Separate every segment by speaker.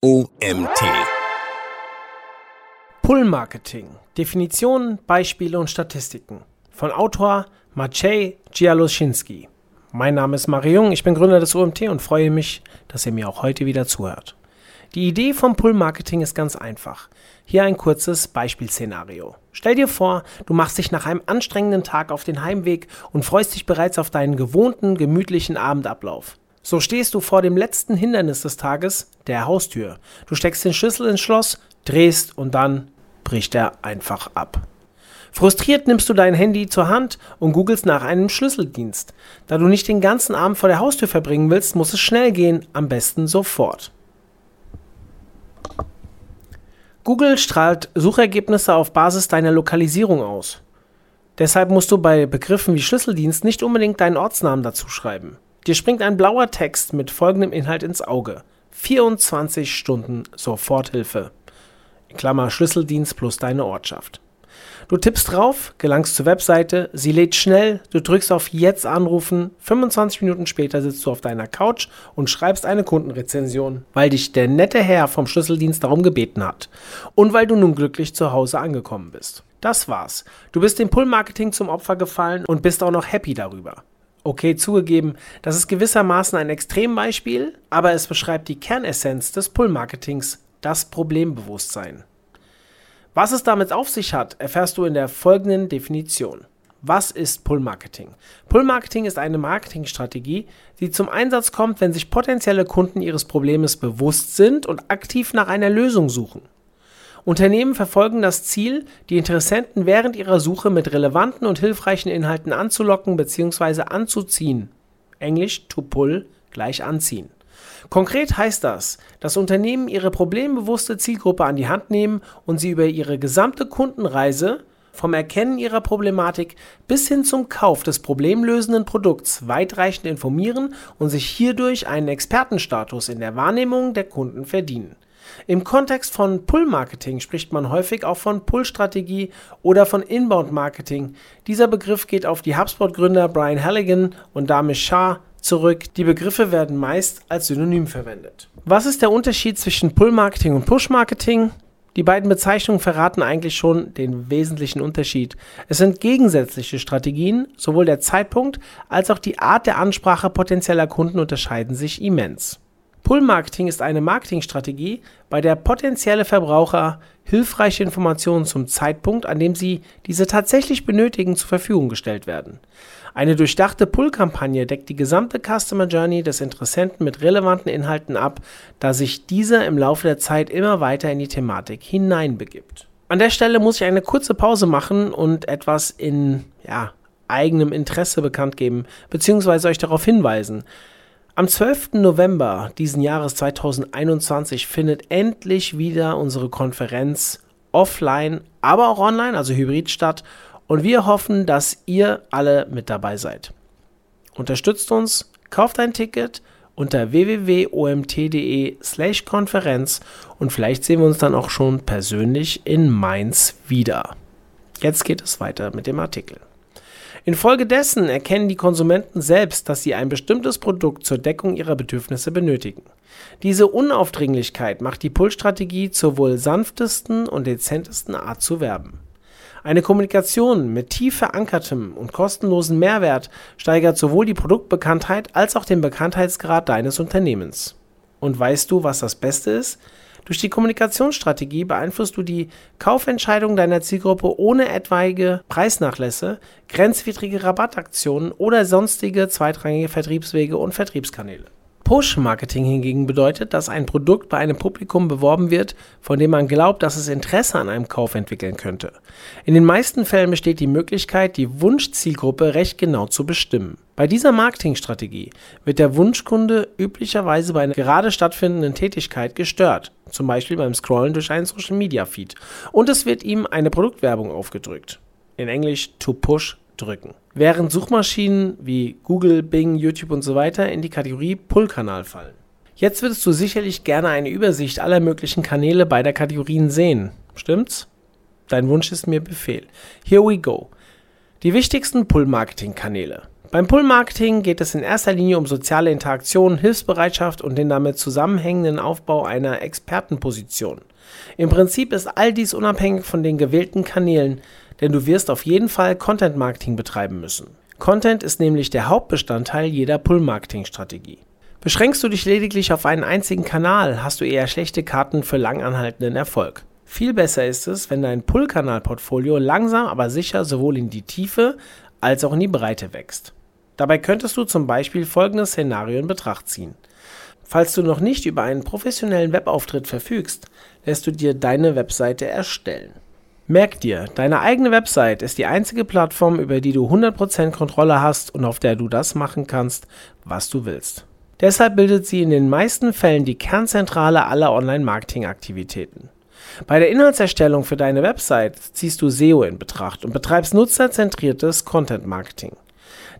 Speaker 1: OMT.
Speaker 2: Pull-Marketing. Definitionen, Beispiele und Statistiken. Von Autor Maciej Gialoszynski. Mein Name ist Mario Jung, ich bin Gründer des OMT und freue mich, dass ihr mir auch heute wieder zuhört. Die Idee vom Pull-Marketing ist ganz einfach. Hier ein kurzes Beispielszenario. Stell dir vor, du machst dich nach einem anstrengenden Tag auf den Heimweg und freust dich bereits auf deinen gewohnten, gemütlichen Abendablauf. So stehst du vor dem letzten Hindernis des Tages, der Haustür. Du steckst den Schlüssel ins Schloss, drehst und dann bricht er einfach ab. Frustriert nimmst du dein Handy zur Hand und googelst nach einem Schlüsseldienst. Da du nicht den ganzen Abend vor der Haustür verbringen willst, muss es schnell gehen, am besten sofort. Google strahlt Suchergebnisse auf Basis deiner Lokalisierung aus. Deshalb musst du bei Begriffen wie Schlüsseldienst nicht unbedingt deinen Ortsnamen dazu schreiben. Dir springt ein blauer Text mit folgendem Inhalt ins Auge. 24 Stunden Soforthilfe. Klammer Schlüsseldienst plus deine Ortschaft. Du tippst drauf, gelangst zur Webseite, sie lädt schnell, du drückst auf Jetzt anrufen, 25 Minuten später sitzt du auf deiner Couch und schreibst eine Kundenrezension, weil dich der nette Herr vom Schlüsseldienst darum gebeten hat und weil du nun glücklich zu Hause angekommen bist. Das war's. Du bist dem Pull-Marketing zum Opfer gefallen und bist auch noch happy darüber. Okay, zugegeben, das ist gewissermaßen ein Extrembeispiel, aber es beschreibt die Kernessenz des Pull-Marketings, das Problembewusstsein. Was es damit auf sich hat, erfährst du in der folgenden Definition. Was ist Pull-Marketing? Pull-Marketing ist eine Marketingstrategie, die zum Einsatz kommt, wenn sich potenzielle Kunden ihres Problems bewusst sind und aktiv nach einer Lösung suchen. Unternehmen verfolgen das Ziel, die Interessenten während ihrer Suche mit relevanten und hilfreichen Inhalten anzulocken bzw. anzuziehen. Englisch to pull gleich anziehen. Konkret heißt das, dass Unternehmen ihre problembewusste Zielgruppe an die Hand nehmen und sie über ihre gesamte Kundenreise vom Erkennen ihrer Problematik bis hin zum Kauf des problemlösenden Produkts weitreichend informieren und sich hierdurch einen Expertenstatus in der Wahrnehmung der Kunden verdienen. Im Kontext von Pull-Marketing spricht man häufig auch von Pull-Strategie oder von Inbound-Marketing. Dieser Begriff geht auf die HubSpot-Gründer Brian Halligan und Damish Shah zurück. Die Begriffe werden meist als Synonym verwendet. Was ist der Unterschied zwischen Pull-Marketing und Push-Marketing? Die beiden Bezeichnungen verraten eigentlich schon den wesentlichen Unterschied. Es sind gegensätzliche Strategien, sowohl der Zeitpunkt als auch die Art der Ansprache potenzieller Kunden unterscheiden sich immens. Pull-Marketing ist eine Marketingstrategie, bei der potenzielle Verbraucher hilfreiche Informationen zum Zeitpunkt, an dem sie diese tatsächlich benötigen, zur Verfügung gestellt werden. Eine durchdachte Pull-Kampagne deckt die gesamte Customer Journey des Interessenten mit relevanten Inhalten ab, da sich dieser im Laufe der Zeit immer weiter in die Thematik hineinbegibt. An der Stelle muss ich eine kurze Pause machen und etwas in ja, eigenem Interesse bekannt geben, beziehungsweise euch darauf hinweisen. Am 12. November diesen Jahres 2021 findet endlich wieder unsere Konferenz offline, aber auch online, also hybrid statt. Und wir hoffen, dass ihr alle mit dabei seid. Unterstützt uns, kauft ein Ticket unter www.omt.de/slash Konferenz und vielleicht sehen wir uns dann auch schon persönlich in Mainz wieder. Jetzt geht es weiter mit dem Artikel. Infolgedessen erkennen die Konsumenten selbst, dass sie ein bestimmtes Produkt zur Deckung ihrer Bedürfnisse benötigen. Diese Unaufdringlichkeit macht die Pull-Strategie zur wohl sanftesten und dezentesten Art zu werben. Eine Kommunikation mit tief verankertem und kostenlosen Mehrwert steigert sowohl die Produktbekanntheit als auch den Bekanntheitsgrad deines Unternehmens. Und weißt du, was das Beste ist? Durch die Kommunikationsstrategie beeinflusst du die Kaufentscheidung deiner Zielgruppe ohne etwaige Preisnachlässe, grenzwidrige Rabattaktionen oder sonstige zweitrangige Vertriebswege und Vertriebskanäle. Push-Marketing hingegen bedeutet, dass ein Produkt bei einem Publikum beworben wird, von dem man glaubt, dass es Interesse an einem Kauf entwickeln könnte. In den meisten Fällen besteht die Möglichkeit, die Wunschzielgruppe recht genau zu bestimmen. Bei dieser Marketingstrategie wird der Wunschkunde üblicherweise bei einer gerade stattfindenden Tätigkeit gestört, zum Beispiel beim Scrollen durch einen Social-Media-Feed, und es wird ihm eine Produktwerbung aufgedrückt. In Englisch to push drücken. Während Suchmaschinen wie Google, Bing, YouTube und so weiter in die Kategorie Pull-Kanal fallen. Jetzt würdest du sicherlich gerne eine Übersicht aller möglichen Kanäle beider Kategorien sehen. Stimmt's? Dein Wunsch ist mir Befehl. Here we go. Die wichtigsten Pull-Marketing-Kanäle. Beim Pull-Marketing geht es in erster Linie um soziale Interaktion, Hilfsbereitschaft und den damit zusammenhängenden Aufbau einer Expertenposition. Im Prinzip ist all dies unabhängig von den gewählten Kanälen, denn du wirst auf jeden Fall Content-Marketing betreiben müssen. Content ist nämlich der Hauptbestandteil jeder Pull-Marketing-Strategie. Beschränkst du dich lediglich auf einen einzigen Kanal, hast du eher schlechte Karten für langanhaltenden Erfolg. Viel besser ist es, wenn dein Pull-Kanal-Portfolio langsam aber sicher sowohl in die Tiefe als auch in die Breite wächst. Dabei könntest du zum Beispiel folgendes Szenario in Betracht ziehen. Falls du noch nicht über einen professionellen Webauftritt verfügst, lässt du dir deine Webseite erstellen. Merk dir, deine eigene Website ist die einzige Plattform, über die du 100% Kontrolle hast und auf der du das machen kannst, was du willst. Deshalb bildet sie in den meisten Fällen die Kernzentrale aller Online-Marketing-Aktivitäten. Bei der Inhaltserstellung für deine Website ziehst du SEO in Betracht und betreibst nutzerzentriertes Content-Marketing.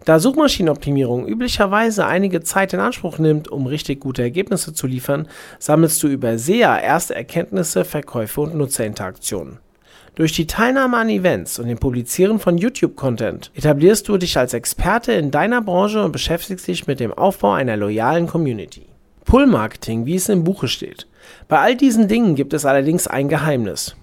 Speaker 2: Da Suchmaschinenoptimierung üblicherweise einige Zeit in Anspruch nimmt, um richtig gute Ergebnisse zu liefern, sammelst du über SEA erste Erkenntnisse, Verkäufe und Nutzerinteraktionen. Durch die Teilnahme an Events und dem Publizieren von YouTube-Content etablierst du dich als Experte in deiner Branche und beschäftigst dich mit dem Aufbau einer loyalen Community. Pull-Marketing, wie es im Buche steht. Bei all diesen Dingen gibt es allerdings ein Geheimnis.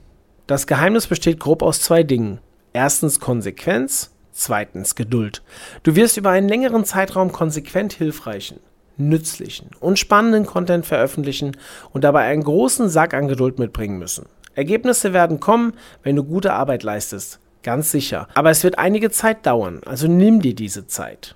Speaker 2: Das Geheimnis besteht grob aus zwei Dingen. Erstens Konsequenz Zweitens Geduld. Du wirst über einen längeren Zeitraum konsequent hilfreichen, nützlichen und spannenden Content veröffentlichen und dabei einen großen Sack an Geduld mitbringen müssen. Ergebnisse werden kommen, wenn du gute Arbeit leistest, ganz sicher. Aber es wird einige Zeit dauern, also nimm dir diese Zeit.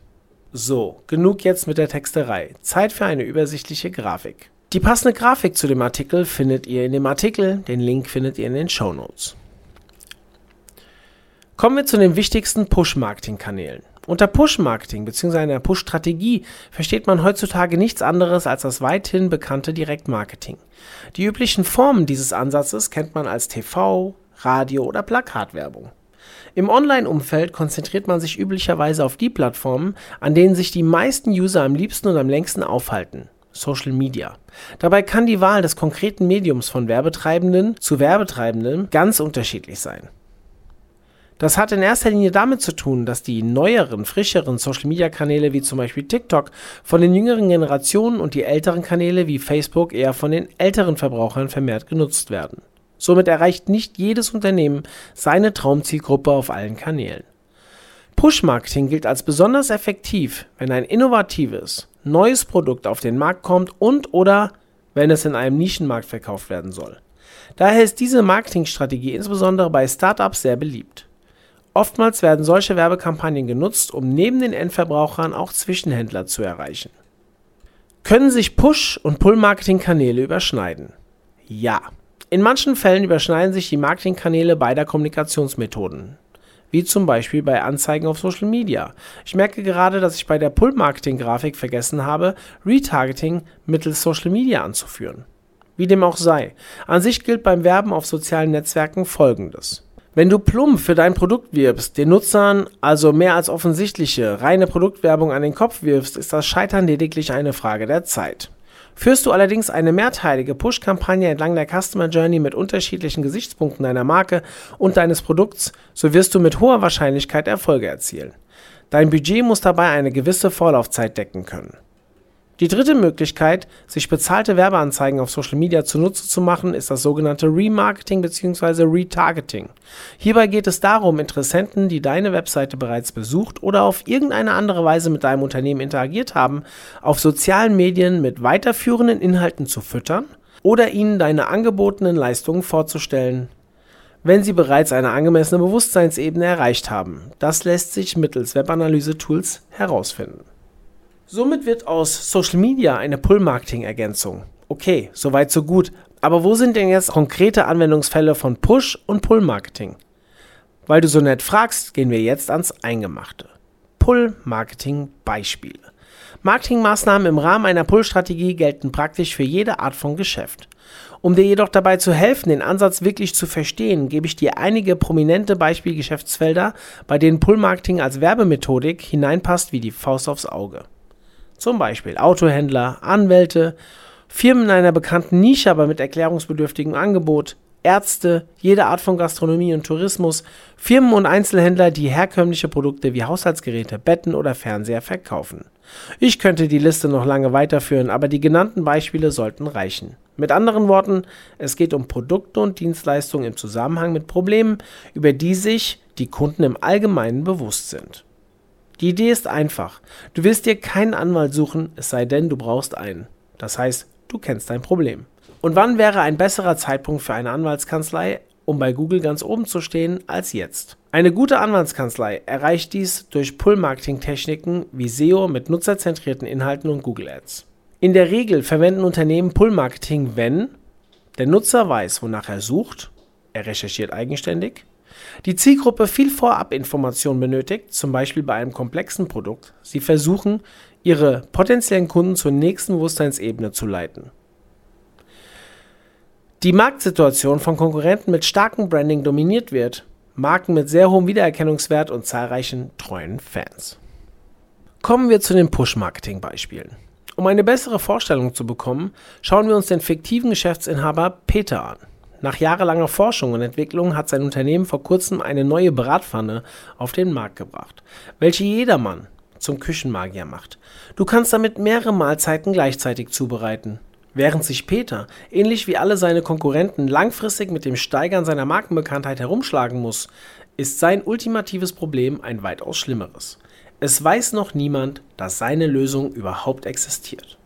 Speaker 2: So, genug jetzt mit der Texterei. Zeit für eine übersichtliche Grafik. Die passende Grafik zu dem Artikel findet ihr in dem Artikel, den Link findet ihr in den Show Notes. Kommen wir zu den wichtigsten Push-Marketing-Kanälen. Unter Push-Marketing bzw. einer Push-Strategie versteht man heutzutage nichts anderes als das weithin bekannte Direktmarketing. Die üblichen Formen dieses Ansatzes kennt man als TV, Radio oder Plakatwerbung. Im Online-Umfeld konzentriert man sich üblicherweise auf die Plattformen, an denen sich die meisten User am liebsten und am längsten aufhalten. Social Media. Dabei kann die Wahl des konkreten Mediums von Werbetreibenden zu Werbetreibenden ganz unterschiedlich sein. Das hat in erster Linie damit zu tun, dass die neueren, frischeren Social-Media-Kanäle wie zum Beispiel TikTok von den jüngeren Generationen und die älteren Kanäle wie Facebook eher von den älteren Verbrauchern vermehrt genutzt werden. Somit erreicht nicht jedes Unternehmen seine Traumzielgruppe auf allen Kanälen. Push-Marketing gilt als besonders effektiv, wenn ein innovatives, neues Produkt auf den Markt kommt und oder wenn es in einem Nischenmarkt verkauft werden soll. Daher ist diese Marketingstrategie insbesondere bei Startups sehr beliebt. Oftmals werden solche Werbekampagnen genutzt, um neben den Endverbrauchern auch Zwischenhändler zu erreichen. Können sich Push- und Pull-Marketing-Kanäle überschneiden? Ja. In manchen Fällen überschneiden sich die Marketingkanäle beider Kommunikationsmethoden. Wie zum Beispiel bei Anzeigen auf Social Media. Ich merke gerade, dass ich bei der Pull-Marketing-Grafik vergessen habe, Retargeting mittels Social Media anzuführen. Wie dem auch sei. An sich gilt beim Werben auf sozialen Netzwerken folgendes. Wenn du plump für dein Produkt wirbst, den Nutzern also mehr als offensichtliche, reine Produktwerbung an den Kopf wirfst, ist das Scheitern lediglich eine Frage der Zeit. Führst du allerdings eine mehrteilige Push-Kampagne entlang der Customer Journey mit unterschiedlichen Gesichtspunkten deiner Marke und deines Produkts, so wirst du mit hoher Wahrscheinlichkeit Erfolge erzielen. Dein Budget muss dabei eine gewisse Vorlaufzeit decken können. Die dritte Möglichkeit, sich bezahlte Werbeanzeigen auf Social Media zunutze zu machen, ist das sogenannte Remarketing bzw. Retargeting. Hierbei geht es darum, Interessenten, die deine Webseite bereits besucht oder auf irgendeine andere Weise mit deinem Unternehmen interagiert haben, auf sozialen Medien mit weiterführenden Inhalten zu füttern oder ihnen deine angebotenen Leistungen vorzustellen, wenn sie bereits eine angemessene Bewusstseinsebene erreicht haben. Das lässt sich mittels Webanalyse-Tools herausfinden. Somit wird aus Social Media eine Pull-Marketing-Ergänzung. Okay, soweit so gut. Aber wo sind denn jetzt konkrete Anwendungsfälle von Push- und Pull-Marketing? Weil du so nett fragst, gehen wir jetzt ans Eingemachte. Pull-Marketing-Beispiele. Marketingmaßnahmen im Rahmen einer Pull-Strategie gelten praktisch für jede Art von Geschäft. Um dir jedoch dabei zu helfen, den Ansatz wirklich zu verstehen, gebe ich dir einige prominente Beispielgeschäftsfelder, bei denen Pull-Marketing als Werbemethodik hineinpasst wie die Faust aufs Auge. Zum Beispiel Autohändler, Anwälte, Firmen in einer bekannten Nische, aber mit erklärungsbedürftigem Angebot, Ärzte, jede Art von Gastronomie und Tourismus, Firmen und Einzelhändler, die herkömmliche Produkte wie Haushaltsgeräte, Betten oder Fernseher verkaufen. Ich könnte die Liste noch lange weiterführen, aber die genannten Beispiele sollten reichen. Mit anderen Worten, es geht um Produkte und Dienstleistungen im Zusammenhang mit Problemen, über die sich die Kunden im Allgemeinen bewusst sind. Die Idee ist einfach. Du wirst dir keinen Anwalt suchen, es sei denn, du brauchst einen. Das heißt, du kennst dein Problem. Und wann wäre ein besserer Zeitpunkt für eine Anwaltskanzlei, um bei Google ganz oben zu stehen, als jetzt? Eine gute Anwaltskanzlei erreicht dies durch Pull-Marketing-Techniken wie SEO mit nutzerzentrierten Inhalten und Google Ads. In der Regel verwenden Unternehmen Pull-Marketing, wenn der Nutzer weiß, wonach er sucht, er recherchiert eigenständig, die Zielgruppe viel Vorabinformation benötigt, zum Beispiel bei einem komplexen Produkt. Sie versuchen, ihre potenziellen Kunden zur nächsten Bewusstseinsebene zu leiten. Die Marktsituation von Konkurrenten mit starkem Branding dominiert wird, Marken mit sehr hohem Wiedererkennungswert und zahlreichen treuen Fans. Kommen wir zu den Push-Marketing-Beispielen. Um eine bessere Vorstellung zu bekommen, schauen wir uns den fiktiven Geschäftsinhaber Peter an. Nach jahrelanger Forschung und Entwicklung hat sein Unternehmen vor kurzem eine neue Bratpfanne auf den Markt gebracht, welche jedermann zum Küchenmagier macht. Du kannst damit mehrere Mahlzeiten gleichzeitig zubereiten. Während sich Peter, ähnlich wie alle seine Konkurrenten, langfristig mit dem Steigern seiner Markenbekanntheit herumschlagen muss, ist sein ultimatives Problem ein weitaus schlimmeres. Es weiß noch niemand, dass seine Lösung überhaupt existiert.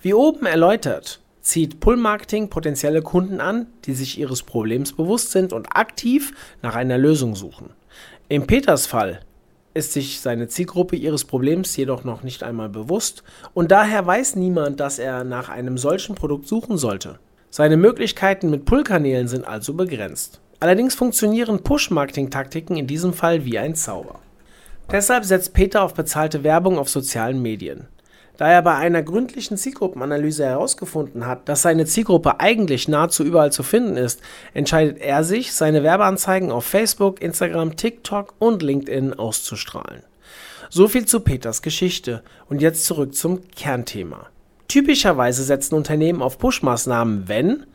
Speaker 2: Wie oben erläutert, zieht Pull-Marketing potenzielle Kunden an, die sich ihres Problems bewusst sind und aktiv nach einer Lösung suchen. Im Peters Fall ist sich seine Zielgruppe ihres Problems jedoch noch nicht einmal bewusst und daher weiß niemand, dass er nach einem solchen Produkt suchen sollte. Seine Möglichkeiten mit Pull-Kanälen sind also begrenzt. Allerdings funktionieren Push-Marketing-Taktiken in diesem Fall wie ein Zauber. Deshalb setzt Peter auf bezahlte Werbung auf sozialen Medien. Da er bei einer gründlichen Zielgruppenanalyse herausgefunden hat, dass seine Zielgruppe eigentlich nahezu überall zu finden ist, entscheidet er sich, seine Werbeanzeigen auf Facebook, Instagram, TikTok und LinkedIn auszustrahlen. So viel zu Peters Geschichte und jetzt zurück zum Kernthema. Typischerweise setzen Unternehmen auf Push-Maßnahmen, wenn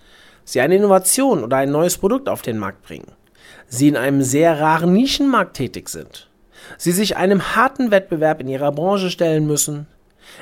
Speaker 2: sie eine Innovation oder ein neues Produkt auf den Markt bringen, sie in einem sehr raren Nischenmarkt tätig sind sie sich einem harten Wettbewerb in ihrer Branche stellen müssen,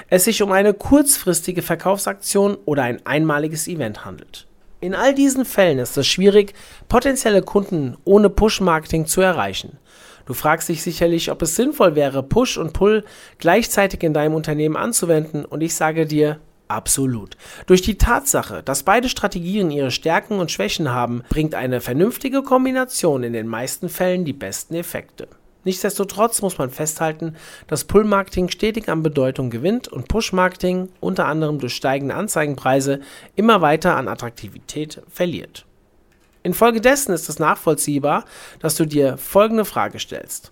Speaker 2: es sich um eine kurzfristige Verkaufsaktion oder ein einmaliges Event handelt. In all diesen Fällen ist es schwierig, potenzielle Kunden ohne Push-Marketing zu erreichen. Du fragst dich sicherlich, ob es sinnvoll wäre, Push und Pull gleichzeitig in deinem Unternehmen anzuwenden und ich sage dir, absolut. Durch die Tatsache, dass beide Strategien ihre Stärken und Schwächen haben, bringt eine vernünftige Kombination in den meisten Fällen die besten Effekte. Nichtsdestotrotz muss man festhalten, dass Pull-Marketing stetig an Bedeutung gewinnt und Push-Marketing, unter anderem durch steigende Anzeigenpreise, immer weiter an Attraktivität verliert. Infolgedessen ist es nachvollziehbar, dass du dir folgende Frage stellst.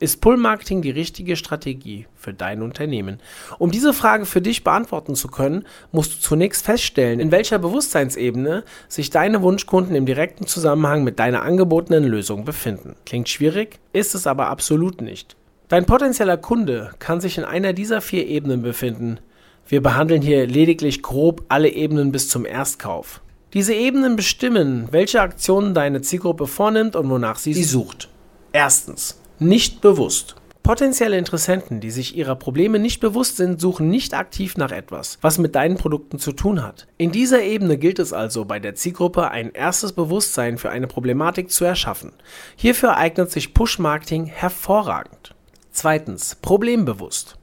Speaker 2: Ist Pull-Marketing die richtige Strategie für dein Unternehmen? Um diese Frage für dich beantworten zu können, musst du zunächst feststellen, in welcher Bewusstseinsebene sich deine Wunschkunden im direkten Zusammenhang mit deiner angebotenen Lösung befinden. Klingt schwierig, ist es aber absolut nicht. Dein potenzieller Kunde kann sich in einer dieser vier Ebenen befinden. Wir behandeln hier lediglich grob alle Ebenen bis zum Erstkauf. Diese Ebenen bestimmen, welche Aktionen deine Zielgruppe vornimmt und wonach sie sie sucht. Erstens nicht bewusst. Potenzielle Interessenten, die sich ihrer Probleme nicht bewusst sind, suchen nicht aktiv nach etwas, was mit deinen Produkten zu tun hat. In dieser Ebene gilt es also bei der Zielgruppe ein erstes Bewusstsein für eine Problematik zu erschaffen. Hierfür eignet sich Push-Marketing hervorragend. Zweitens, problembewusst.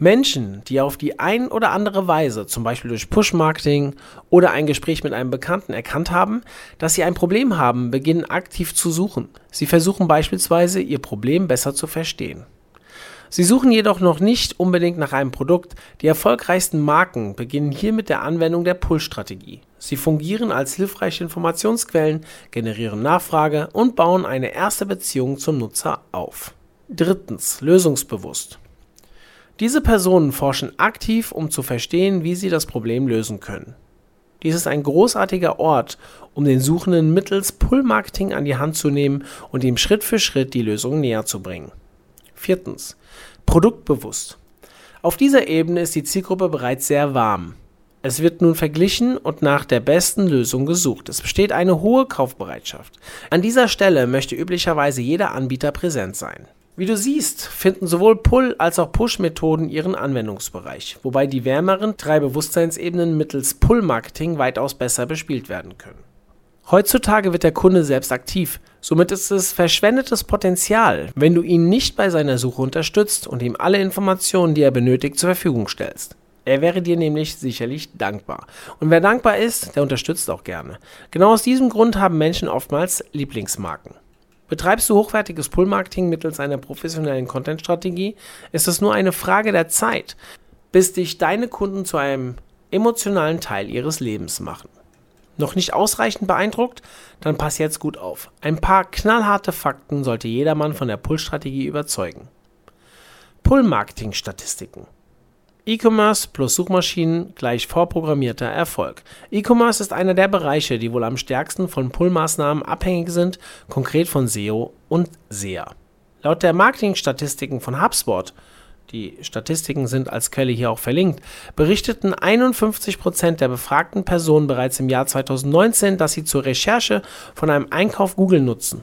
Speaker 2: Menschen, die auf die ein oder andere Weise, zum Beispiel durch Push-Marketing oder ein Gespräch mit einem Bekannten erkannt haben, dass sie ein Problem haben, beginnen aktiv zu suchen. Sie versuchen beispielsweise, ihr Problem besser zu verstehen. Sie suchen jedoch noch nicht unbedingt nach einem Produkt. Die erfolgreichsten Marken beginnen hier mit der Anwendung der Pull-Strategie. Sie fungieren als hilfreiche Informationsquellen, generieren Nachfrage und bauen eine erste Beziehung zum Nutzer auf. Drittens, lösungsbewusst. Diese Personen forschen aktiv, um zu verstehen, wie sie das Problem lösen können. Dies ist ein großartiger Ort, um den Suchenden mittels Pull-Marketing an die Hand zu nehmen und ihm Schritt für Schritt die Lösung näher zu bringen. Viertens. Produktbewusst. Auf dieser Ebene ist die Zielgruppe bereits sehr warm. Es wird nun verglichen und nach der besten Lösung gesucht. Es besteht eine hohe Kaufbereitschaft. An dieser Stelle möchte üblicherweise jeder Anbieter präsent sein. Wie du siehst, finden sowohl Pull- als auch Push-Methoden ihren Anwendungsbereich, wobei die wärmeren drei Bewusstseinsebenen mittels Pull-Marketing weitaus besser bespielt werden können. Heutzutage wird der Kunde selbst aktiv, somit ist es verschwendetes Potenzial, wenn du ihn nicht bei seiner Suche unterstützt und ihm alle Informationen, die er benötigt, zur Verfügung stellst. Er wäre dir nämlich sicherlich dankbar. Und wer dankbar ist, der unterstützt auch gerne. Genau aus diesem Grund haben Menschen oftmals Lieblingsmarken. Betreibst du hochwertiges Pull-Marketing mittels einer professionellen Content-Strategie, ist es nur eine Frage der Zeit, bis dich deine Kunden zu einem emotionalen Teil ihres Lebens machen. Noch nicht ausreichend beeindruckt? Dann pass jetzt gut auf. Ein paar knallharte Fakten sollte jedermann von der Pull-Strategie überzeugen. Pull-Marketing-Statistiken. E-Commerce plus Suchmaschinen gleich vorprogrammierter Erfolg. E-Commerce ist einer der Bereiche, die wohl am stärksten von Pull-Maßnahmen abhängig sind, konkret von SEO und SEA. Laut der Marketingstatistiken von HubSpot, die Statistiken sind als Quelle hier auch verlinkt, berichteten 51% der befragten Personen bereits im Jahr 2019, dass sie zur Recherche von einem Einkauf Google nutzen.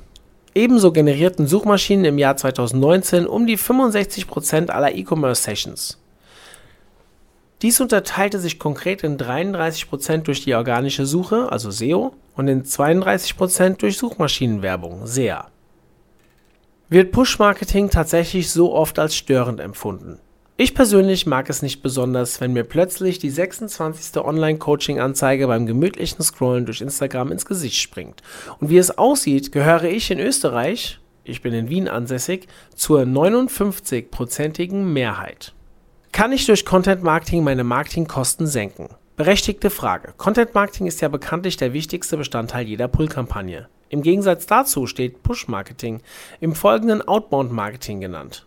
Speaker 2: Ebenso generierten Suchmaschinen im Jahr 2019 um die 65% aller E-Commerce-Sessions. Dies unterteilte sich konkret in 33% durch die organische Suche, also SEO, und in 32% durch Suchmaschinenwerbung, SEA. Wird Push-Marketing tatsächlich so oft als störend empfunden? Ich persönlich mag es nicht besonders, wenn mir plötzlich die 26. Online-Coaching-Anzeige beim gemütlichen Scrollen durch Instagram ins Gesicht springt. Und wie es aussieht, gehöre ich in Österreich, ich bin in Wien ansässig, zur 59-prozentigen Mehrheit. Kann ich durch Content Marketing meine Marketingkosten senken? Berechtigte Frage. Content Marketing ist ja bekanntlich der wichtigste Bestandteil jeder Pull-Kampagne. Im Gegensatz dazu steht Push Marketing, im folgenden Outbound Marketing genannt.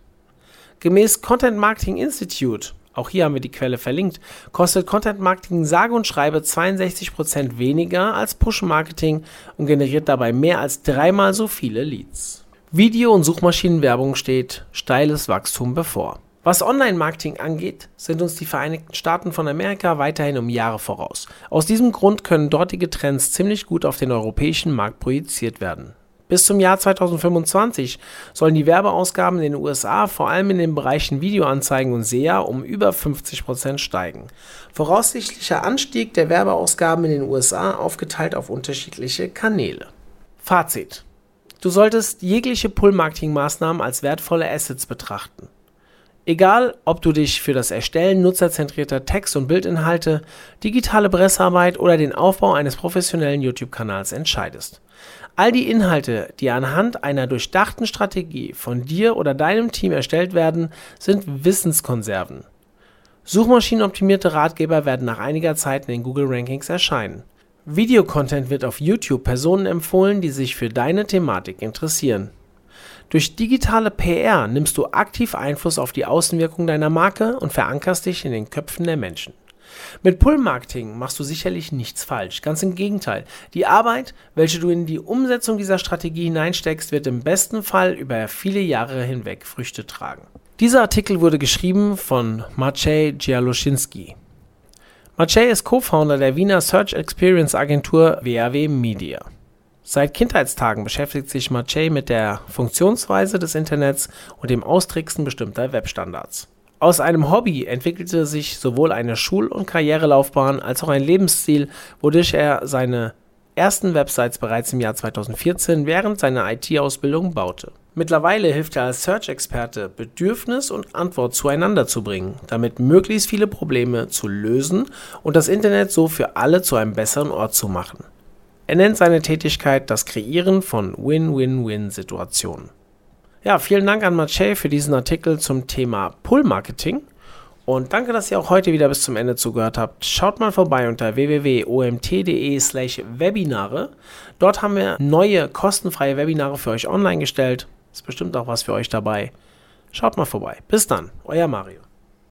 Speaker 2: Gemäß Content Marketing Institute, auch hier haben wir die Quelle verlinkt, kostet Content Marketing sage und schreibe 62% weniger als Push Marketing und generiert dabei mehr als dreimal so viele Leads. Video- und Suchmaschinenwerbung steht steiles Wachstum bevor. Was Online-Marketing angeht, sind uns die Vereinigten Staaten von Amerika weiterhin um Jahre voraus. Aus diesem Grund können dortige Trends ziemlich gut auf den europäischen Markt projiziert werden. Bis zum Jahr 2025 sollen die Werbeausgaben in den USA vor allem in den Bereichen Videoanzeigen und SEA um über 50% steigen. Voraussichtlicher Anstieg der Werbeausgaben in den USA aufgeteilt auf unterschiedliche Kanäle. Fazit. Du solltest jegliche Pull-Marketing-Maßnahmen als wertvolle Assets betrachten. Egal, ob du dich für das Erstellen nutzerzentrierter Text- und Bildinhalte, digitale Pressearbeit oder den Aufbau eines professionellen YouTube-Kanals entscheidest. All die Inhalte, die anhand einer durchdachten Strategie von dir oder deinem Team erstellt werden, sind Wissenskonserven. Suchmaschinenoptimierte Ratgeber werden nach einiger Zeit in den Google Rankings erscheinen. Videocontent wird auf YouTube Personen empfohlen, die sich für deine Thematik interessieren. Durch digitale PR nimmst du aktiv Einfluss auf die Außenwirkung deiner Marke und verankerst dich in den Köpfen der Menschen. Mit Pull-Marketing machst du sicherlich nichts falsch. Ganz im Gegenteil. Die Arbeit, welche du in die Umsetzung dieser Strategie hineinsteckst, wird im besten Fall über viele Jahre hinweg Früchte tragen. Dieser Artikel wurde geschrieben von Maciej Gialoszynski. Maciej ist Co-Founder der Wiener Search Experience Agentur WAW Media. Seit Kindheitstagen beschäftigt sich Maciej mit der Funktionsweise des Internets und dem Austricksen bestimmter Webstandards. Aus einem Hobby entwickelte sich sowohl eine Schul- und Karrierelaufbahn als auch ein Lebensstil, wodurch er seine ersten Websites bereits im Jahr 2014 während seiner IT-Ausbildung baute. Mittlerweile hilft er als Search-Experte, Bedürfnis und Antwort zueinander zu bringen, damit möglichst viele Probleme zu lösen und das Internet so für alle zu einem besseren Ort zu machen. Er nennt seine Tätigkeit das Kreieren von Win-Win-Win-Situationen. Ja, vielen Dank an Maciej für diesen Artikel zum Thema Pull-Marketing. Und danke, dass ihr auch heute wieder bis zum Ende zugehört habt. Schaut mal vorbei unter www.omt.de slash Webinare. Dort haben wir neue kostenfreie Webinare für euch online gestellt. Ist bestimmt auch was für euch dabei. Schaut mal vorbei. Bis dann, euer Mario.